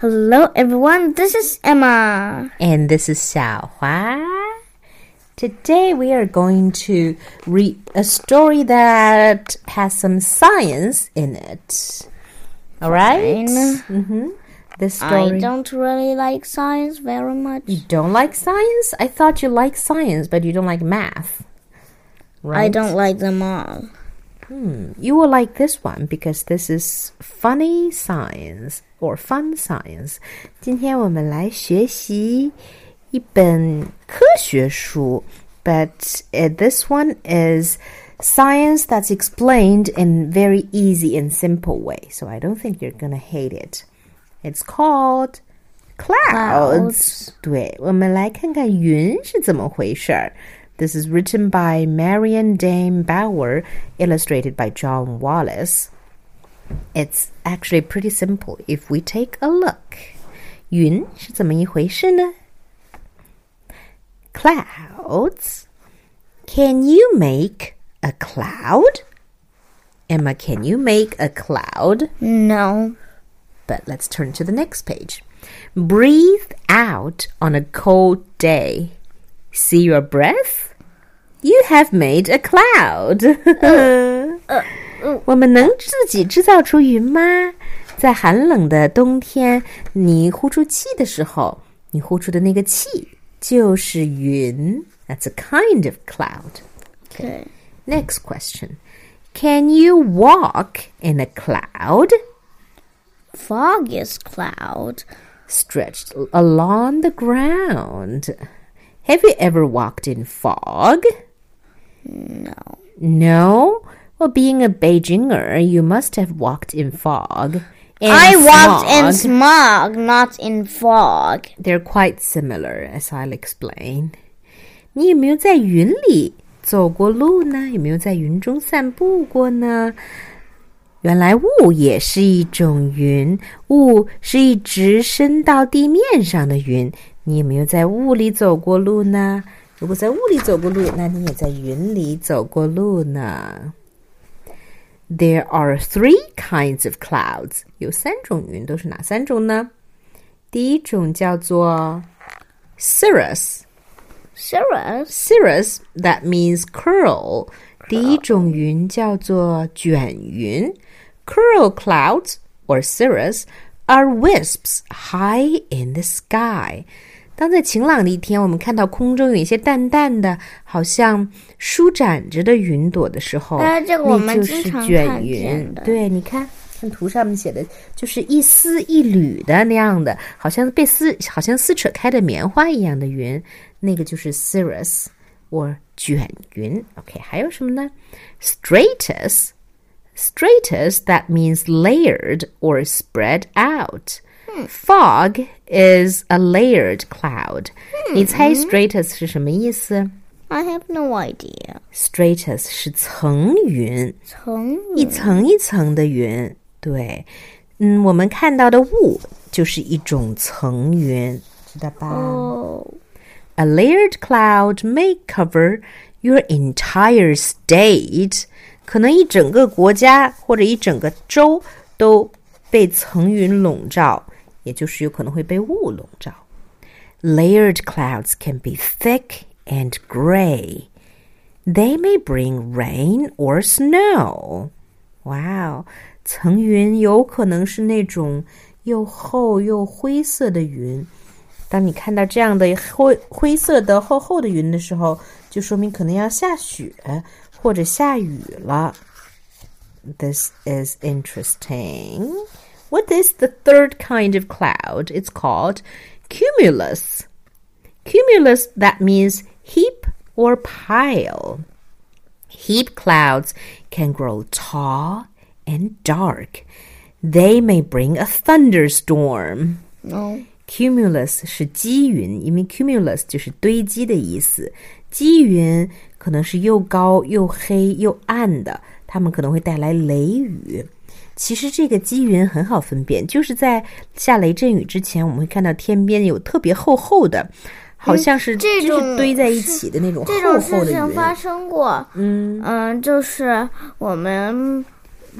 Hello, everyone. This is Emma. And this is Xiaohua. Today we are going to read a story that has some science in it. All right? Mm-hmm. This story. I don't really like science very much. You don't like science? I thought you liked science, but you don't like math. Right? I don't like them all. Hmm. You will like this one because this is funny science or fun science. 今天我们来学习一本科学书，but uh, this one is science that's explained in very easy and simple way. So I don't think you're gonna hate it. It's called clouds. 对，我们来看看云是怎么回事儿。 this is written by Marion Dane Bauer, illustrated by John Wallace. It's actually pretty simple if we take a look. 云是怎么一回事呢？Clouds. Can you make a cloud? Emma, can you make a cloud? No. But let's turn to the next page. Breathe out on a cold day. See your breath? You have made a cloud. 我们能自己制造出云吗？在寒冷的冬天，你呼出气的时候，你呼出的那个气就是云。That's a kind of cloud. Okay. Next question. Can you walk in a cloud? Foggiest cloud. Stretched along the ground. Have you ever walked in fog? No. No? Well, being a Beijinger, you must have walked in fog. I walked in smog, not in fog. They're quite similar, as I'll explain. 你有没有在云里走过路呢？有没有在云中散步过呢？原来雾也是一种云，雾是一直升到地面上的云。你有没有在雾里走过路呢？ 如果在雾里走过路，那你也在云里走过路呢。There are three kinds of clouds，有三种云，都是哪三种呢？第一种叫做 cirrus。cirrus cirrus that means curl。第一种云叫做卷云。Curl clouds or cirrus are wisps high in the sky。 当在晴朗的一天，我们看到空中有一些淡淡的，好像舒展着的云朵的时候，那就是卷云。对，你看，看图上面写的，就是一丝一缕的那样的，好像被撕，好像撕扯开的棉花一样的云，那个就是 cirrus 或卷云。OK，还有什么呢？stratus，stratus that means layered or spread out。Fog is a layered cloud. 你猜 stratus 是什么意思？I have no idea. Stratus 是层云，层一层一层的云。对，嗯，我们看到的雾就是一种层云，知道吧？Oh. A layered cloud may cover your entire state. 可能一整个国家或者一整个州都被层云笼罩。 也就是有可能会被雾笼罩。Layered clouds can be thick and gray. They may bring rain or snow. Wow，层云有可能是那种又厚又灰色的云。当你看到这样的灰灰色的厚厚的云的时候，就说明可能要下雪或者下雨了。This is interesting. What is the third kind of cloud? It's called cumulus. Cumulus, that means heap or pile. Heap clouds can grow tall and dark. They may bring a thunderstorm. No. Cumulus 是积云，因为 cumulus 就是堆积的意思。积云可能是又高又黑又暗的，它们可能会带来雷雨。 其实这个积云很好分辨，就是在下雷阵雨之前，我们会看到天边有特别厚厚的，好像是就是堆在一起的那种厚厚的云。这种事情发生过，嗯嗯，就是我们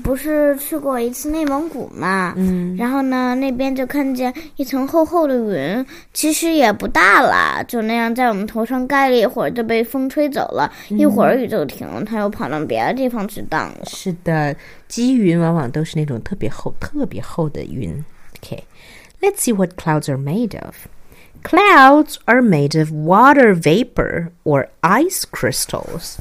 不是去过一次内蒙古嘛，嗯，然后呢，那边就看见一层厚厚的云，其实也不大啦，就那样在我们头上盖了一会儿，就被风吹走了，一会儿雨就停了，它又跑到别的地方去荡了。是的，积云往往都是那种特别厚、特别厚的云。Okay, let's see what clouds are made of. Clouds are made of water vapor or ice crystals.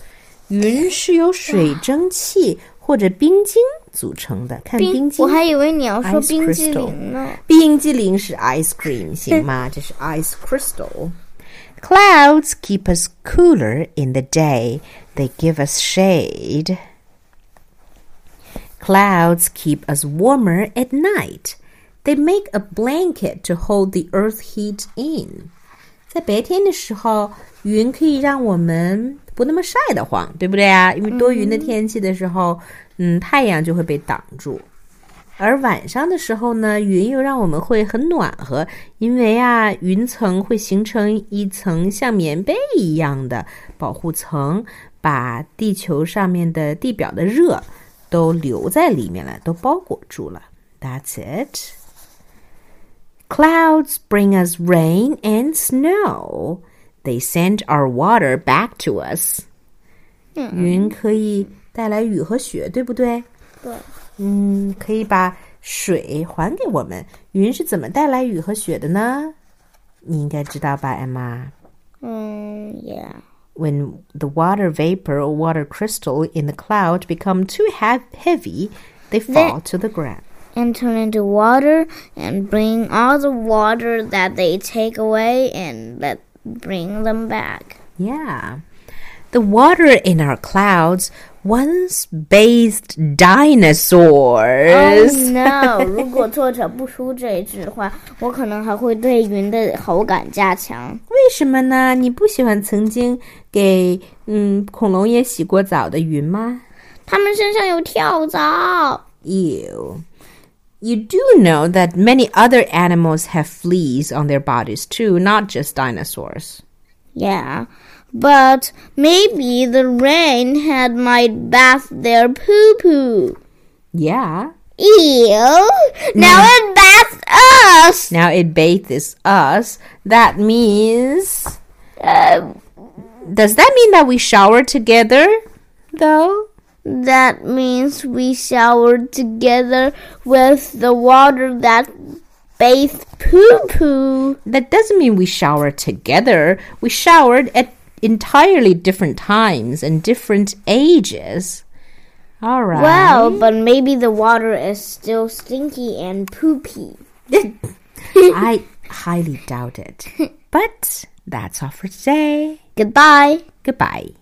云是由水蒸气或者冰晶组成的。看冰晶，我还以为你要说冰激凌呢。冰激凌是 ice cream，行吗？这是 ice crystal。Clouds keep us cooler in the day. They give us shade. Clouds keep us warmer at night. They make a blanket to hold the earth heat in. 在白天的时候，云可以让我们不那么晒得慌，对不对啊？因为多云的天气的时候，嗯，太阳就会被挡住。而晚上的时候呢，云又让我们会很暖和，因为啊，云层会形成一层像棉被一样的保护层，把地球上面的地表的热都留在里面了，都包裹住了。That's it. Clouds bring us rain and snow. They send our water back to us. 云可以带来雨和雪，对不对？对。嗯，可以把水还给我们。云是怎么带来雨和雪的呢？你应该知道吧，艾玛？嗯，Yeah. When the water vapor or water crystal in the cloud become too heavy, they fall to the ground and turn into water and bring all the water that they take away and let bring them back. Yeah. The water in our clouds once bathed dinosaurs. Oh no! 如果作者不出这一句的话，我可能还会对云的好感加强。为什么呢？你不喜欢曾经给嗯恐龙也洗过澡的云吗？它们身上有跳蚤。Ew. You do know that many other animals have fleas on their bodies too, not just dinosaurs. Yeah, but maybe the rain had might bath their poo poo. Yeah. Ew! Now it baths us! Now it bathes us. That means. Uh, Does that mean that we shower together, though? That means we showered together with the water that bathed poo poo. That doesn't mean we showered together. We showered at entirely different times and different ages. All right. Well, but maybe the water is still stinky and poopy. I highly doubt it. But that's all for today. Goodbye. Goodbye.